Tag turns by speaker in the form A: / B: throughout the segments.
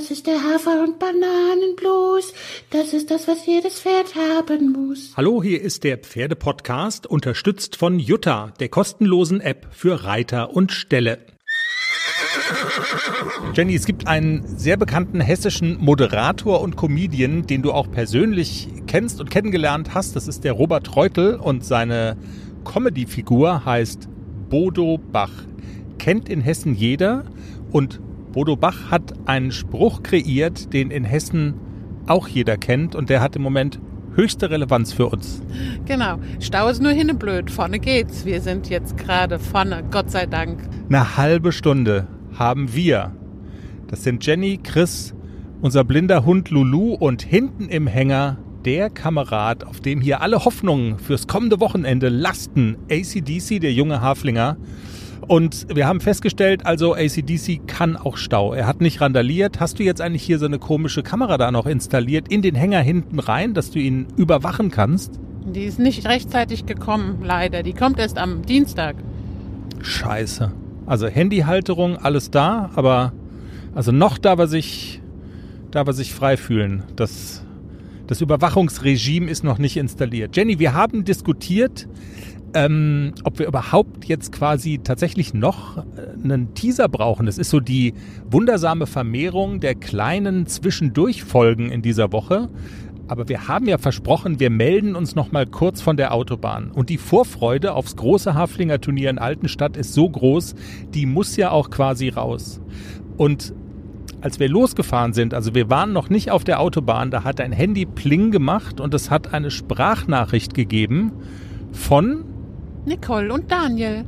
A: Das ist der Hafer- und Bananenblues. Das ist das, was jedes Pferd haben muss.
B: Hallo, hier ist der Pferdepodcast, unterstützt von Jutta, der kostenlosen App für Reiter und Ställe. Jenny, es gibt einen sehr bekannten hessischen Moderator und Comedian, den du auch persönlich kennst und kennengelernt hast. Das ist der Robert Reutel und seine Comedy-Figur heißt Bodo Bach. Kennt in Hessen jeder und Bodo Bach hat einen Spruch kreiert, den in Hessen auch jeder kennt und der hat im Moment höchste Relevanz für uns.
C: Genau. Stau ist nur hinneblöd. Vorne geht's. Wir sind jetzt gerade vorne. Gott sei Dank.
B: Eine halbe Stunde haben wir. Das sind Jenny, Chris, unser blinder Hund Lulu und hinten im Hänger der Kamerad, auf dem hier alle Hoffnungen fürs kommende Wochenende lasten. ACDC, der junge Haflinger. Und wir haben festgestellt, also ACDC kann auch Stau. Er hat nicht randaliert. Hast du jetzt eigentlich hier so eine komische Kamera da noch installiert in den Hänger hinten rein, dass du ihn überwachen kannst?
C: Die ist nicht rechtzeitig gekommen, leider. Die kommt erst am Dienstag.
B: Scheiße. Also Handyhalterung, alles da, aber also noch da wir sich, da wir sich frei fühlen. Das, das Überwachungsregime ist noch nicht installiert. Jenny, wir haben diskutiert, ähm, ob wir überhaupt jetzt quasi tatsächlich noch äh, einen Teaser brauchen. Das ist so die wundersame Vermehrung der kleinen Zwischendurchfolgen in dieser Woche. Aber wir haben ja versprochen, wir melden uns noch mal kurz von der Autobahn. Und die Vorfreude aufs große Haflinger Turnier in Altenstadt ist so groß, die muss ja auch quasi raus. Und als wir losgefahren sind, also wir waren noch nicht auf der Autobahn, da hat ein Handy Pling gemacht und es hat eine Sprachnachricht gegeben von
C: Nicole und Daniel.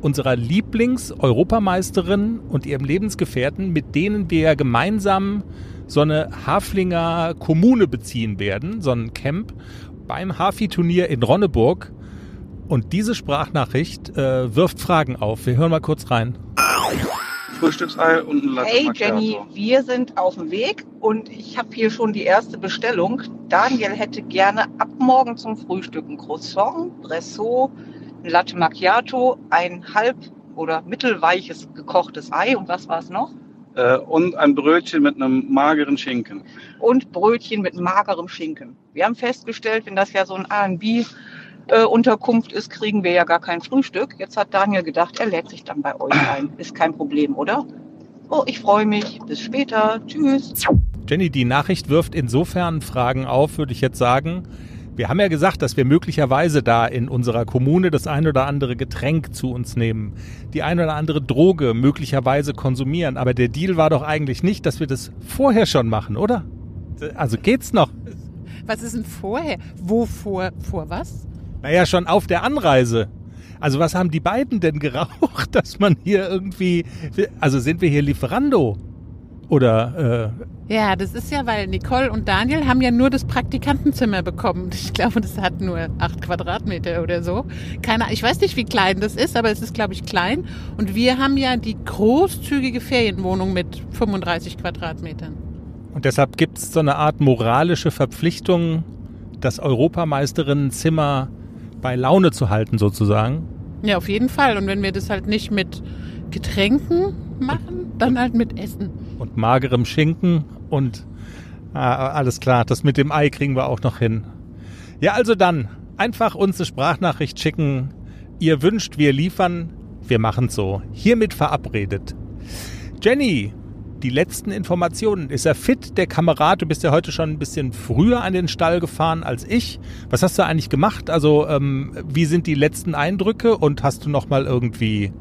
B: Unserer Lieblings-Europameisterin und ihrem Lebensgefährten, mit denen wir gemeinsam so eine Haflinger Kommune beziehen werden, so ein Camp beim Hafi-Turnier in Ronneburg. Und diese Sprachnachricht äh, wirft Fragen auf. Wir hören mal kurz rein.
D: Frühstücksei und ein Latte
E: Hey. Jenny, wir sind auf dem Weg und ich habe hier schon die erste Bestellung. Daniel hätte gerne ab morgen zum Frühstück ein Croissant, Bressot, ein Latte Macchiato, ein halb oder mittelweiches gekochtes Ei und was war es noch?
D: Äh, und ein Brötchen mit einem mageren Schinken.
E: Und Brötchen mit magerem Schinken. Wir haben festgestellt, wenn das ja so ein A&B äh, Unterkunft ist, kriegen wir ja gar kein Frühstück. Jetzt hat Daniel gedacht, er lädt sich dann bei euch ein. Ist kein Problem, oder? Oh, ich freue mich. Bis später. Tschüss.
B: Jenny, die Nachricht wirft insofern Fragen auf, würde ich jetzt sagen. Wir haben ja gesagt, dass wir möglicherweise da in unserer Kommune das ein oder andere Getränk zu uns nehmen, die ein oder andere Droge möglicherweise konsumieren. Aber der Deal war doch eigentlich nicht, dass wir das vorher schon machen, oder? Also geht's noch?
C: Was ist denn vorher? Wo vor, vor was?
B: Naja, schon auf der Anreise. Also was haben die beiden denn geraucht, dass man hier irgendwie, also sind wir hier Lieferando? Oder, äh,
C: Ja, das ist ja, weil Nicole und Daniel haben ja nur das Praktikantenzimmer bekommen. Ich glaube, das hat nur acht Quadratmeter oder so. Keine, ich weiß nicht, wie klein das ist, aber es ist, glaube ich, klein. Und wir haben ja die großzügige Ferienwohnung mit 35 Quadratmetern.
B: und deshalb gibt's so eine Art moralische Verpflichtung, das Europameisterinnenzimmer bei Laune zu halten sozusagen.
C: Ja, auf jeden Fall. Und wenn wir das halt nicht mit Getränken machen, dann halt mit Essen.
B: Und magerem Schinken und ah, alles klar, das mit dem Ei kriegen wir auch noch hin. Ja, also dann einfach uns eine Sprachnachricht schicken. Ihr wünscht, wir liefern, wir machen's so. Hiermit verabredet. Jenny, die letzten Informationen. Ist er fit, der Kamerad? Du bist ja heute schon ein bisschen früher an den Stall gefahren als ich. Was hast du eigentlich gemacht? Also, ähm, wie sind die letzten Eindrücke? Und hast du noch mal irgendwie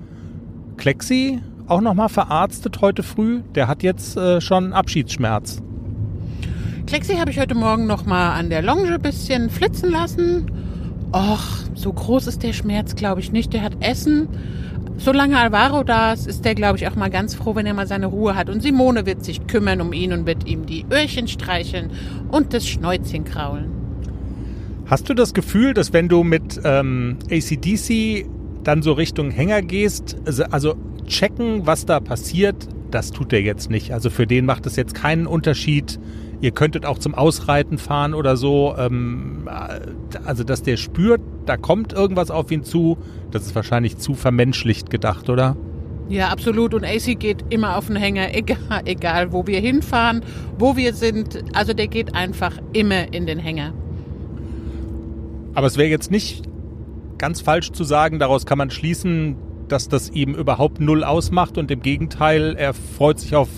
B: Klexi auch noch mal verarztet heute früh? Der hat jetzt äh, schon Abschiedsschmerz.
C: Klexi habe ich heute Morgen noch mal an der Longe ein bisschen flitzen lassen. Och, so groß ist der Schmerz, glaube ich nicht. Der hat Essen. Solange Alvaro da ist, ist der, glaube ich, auch mal ganz froh, wenn er mal seine Ruhe hat. Und Simone wird sich kümmern um ihn und wird ihm die Öhrchen streicheln und das Schnäuzchen kraulen.
B: Hast du das Gefühl, dass wenn du mit ähm, ACDC dann so Richtung Hänger gehst, also, also checken, was da passiert, das tut er jetzt nicht. Also für den macht es jetzt keinen Unterschied. Ihr könntet auch zum Ausreiten fahren oder so. Ähm, also dass der spürt, da kommt irgendwas auf ihn zu, das ist wahrscheinlich zu vermenschlicht gedacht, oder?
C: Ja, absolut. Und AC geht immer auf den Hänger, egal, egal wo wir hinfahren, wo wir sind. Also der geht einfach immer in den Hänger.
B: Aber es wäre jetzt nicht ganz falsch zu sagen, daraus kann man schließen, dass das ihm überhaupt null ausmacht und im Gegenteil, er freut sich auf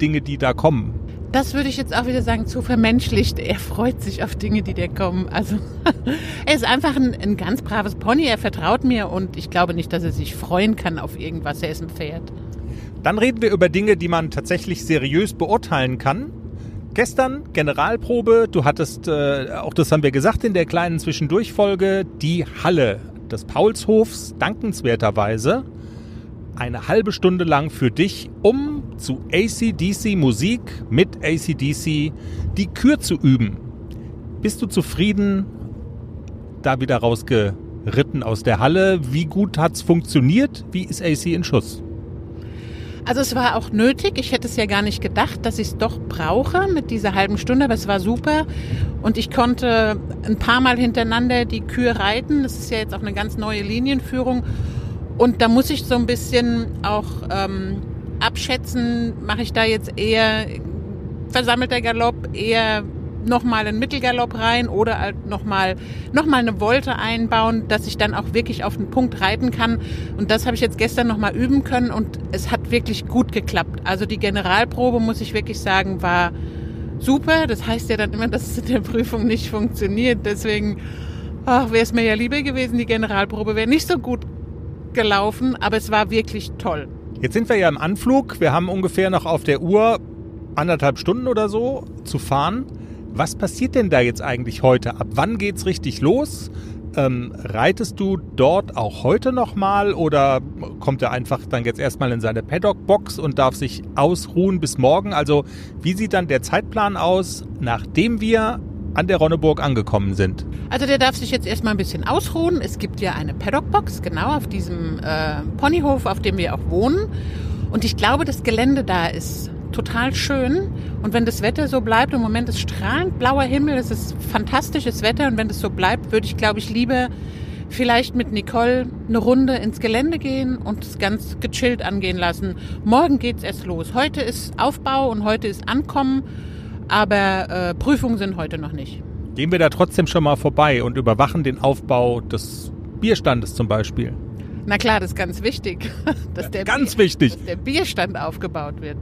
B: Dinge, die da kommen.
C: Das würde ich jetzt auch wieder sagen, zu vermenschlicht. Er freut sich auf Dinge, die da kommen. Also er ist einfach ein, ein ganz braves Pony. Er vertraut mir und ich glaube nicht, dass er sich freuen kann auf irgendwas. Er ist ein Pferd.
B: Dann reden wir über Dinge, die man tatsächlich seriös beurteilen kann. Gestern Generalprobe, du hattest, äh, auch das haben wir gesagt in der kleinen Zwischendurchfolge, die Halle des Paulshofs dankenswerterweise eine halbe Stunde lang für dich, um zu ACDC Musik mit ACDC die Kür zu üben. Bist du zufrieden, da wieder rausgeritten aus der Halle? Wie gut hat's funktioniert? Wie ist AC in Schuss?
C: Also es war auch nötig. Ich hätte es ja gar nicht gedacht, dass ich es doch brauche mit dieser halben Stunde, aber es war super. Und ich konnte ein paar Mal hintereinander die Kühe reiten. Das ist ja jetzt auch eine ganz neue Linienführung. Und da muss ich so ein bisschen auch ähm, abschätzen, mache ich da jetzt eher versammelter Galopp, eher nochmal einen Mittelgalopp rein oder halt nochmal noch mal eine Wolte einbauen, dass ich dann auch wirklich auf den Punkt reiten kann. Und das habe ich jetzt gestern nochmal üben können und es hat wirklich gut geklappt. Also die Generalprobe, muss ich wirklich sagen, war super. Das heißt ja dann immer, dass es in der Prüfung nicht funktioniert. Deswegen wäre es mir ja lieber gewesen, die Generalprobe wäre nicht so gut gelaufen, aber es war wirklich toll.
B: Jetzt sind wir ja im Anflug. Wir haben ungefähr noch auf der Uhr anderthalb Stunden oder so zu fahren. Was passiert denn da jetzt eigentlich heute? Ab wann geht's richtig los? Ähm, reitest du dort auch heute nochmal oder kommt er einfach dann jetzt erstmal in seine Paddock-Box und darf sich ausruhen bis morgen? Also wie sieht dann der Zeitplan aus, nachdem wir an der Ronneburg angekommen sind?
C: Also der darf sich jetzt erstmal ein bisschen ausruhen. Es gibt ja eine Paddock-Box, genau auf diesem äh, Ponyhof, auf dem wir auch wohnen. Und ich glaube, das Gelände da ist total schön. Und wenn das Wetter so bleibt, im Moment ist strahlend blauer Himmel, es ist fantastisches Wetter. Und wenn das so bleibt, würde ich, glaube ich, lieber vielleicht mit Nicole eine Runde ins Gelände gehen und es ganz gechillt angehen lassen. Morgen geht's erst los. Heute ist Aufbau und heute ist Ankommen, aber äh, Prüfungen sind heute noch nicht.
B: Gehen wir da trotzdem schon mal vorbei und überwachen den Aufbau des Bierstandes zum Beispiel.
C: Na klar, das ist ganz wichtig, dass der,
B: ganz
C: Bier,
B: wichtig.
C: Dass der Bierstand aufgebaut wird.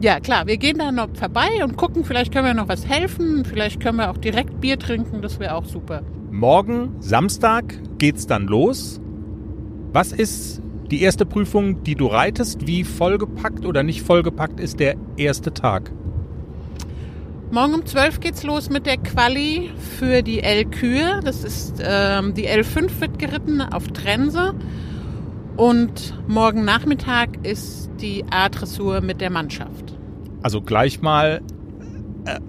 C: Ja, klar, wir gehen da noch vorbei und gucken, vielleicht können wir noch was helfen, vielleicht können wir auch direkt Bier trinken, das wäre auch super.
B: Morgen, Samstag, geht's dann los. Was ist die erste Prüfung, die du reitest? Wie vollgepackt oder nicht vollgepackt ist der erste Tag?
C: Morgen um 12 geht's los mit der Quali für die L-Kühe. Das ist ähm, die L5 wird geritten auf Trense. Und morgen Nachmittag ist die A-Dressur mit der Mannschaft.
B: Also gleich mal, äh,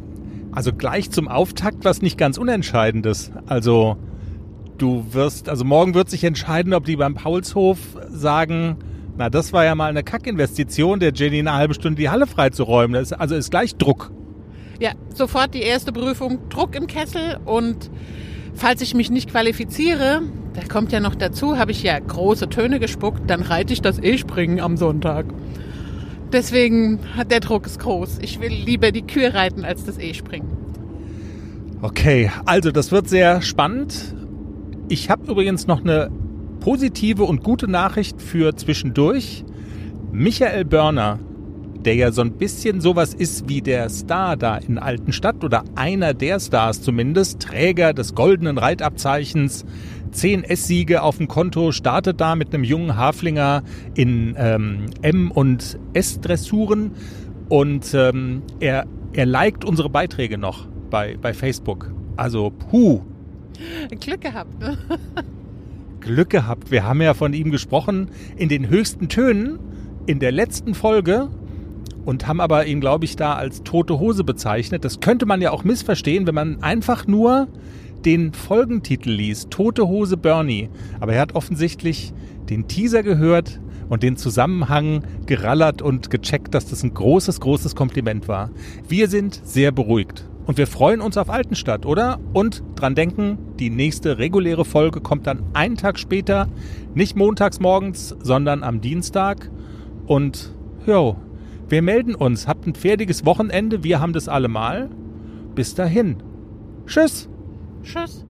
B: also gleich zum Auftakt was nicht ganz Unentscheidendes. Also du wirst, also morgen wird sich entscheiden, ob die beim Paulshof sagen, na das war ja mal eine Kackinvestition, der Jenny eine halbe Stunde die Halle freizuräumen. Das ist, also ist gleich Druck.
C: Ja, sofort die erste Prüfung, Druck im Kessel und falls ich mich nicht qualifiziere, da kommt ja noch dazu, habe ich ja große Töne gespuckt, dann reite ich das E-Springen am Sonntag. Deswegen hat der Druck ist groß. Ich will lieber die Kühe reiten als das E-Springen.
B: Okay, also das wird sehr spannend. Ich habe übrigens noch eine positive und gute Nachricht für zwischendurch. Michael Börner, der ja so ein bisschen sowas ist wie der Star da in Altenstadt oder einer der Stars zumindest, Träger des goldenen Reitabzeichens, 10 S-Siege auf dem Konto, startet da mit einem jungen Haflinger in ähm, M- und S-Dressuren und ähm, er, er liked unsere Beiträge noch bei, bei Facebook. Also, puh.
C: Glück gehabt, ne?
B: Glück gehabt. Wir haben ja von ihm gesprochen in den höchsten Tönen in der letzten Folge und haben aber ihn, glaube ich, da als tote Hose bezeichnet. Das könnte man ja auch missverstehen, wenn man einfach nur den Folgentitel liest, Tote Hose Bernie. Aber er hat offensichtlich den Teaser gehört und den Zusammenhang gerallert und gecheckt, dass das ein großes, großes Kompliment war. Wir sind sehr beruhigt. Und wir freuen uns auf Altenstadt, oder? Und dran denken, die nächste reguläre Folge kommt dann einen Tag später, nicht montags morgens, sondern am Dienstag. Und jo, wir melden uns. Habt ein fertiges Wochenende. Wir haben das allemal. Bis dahin. Tschüss.
C: Tschüss.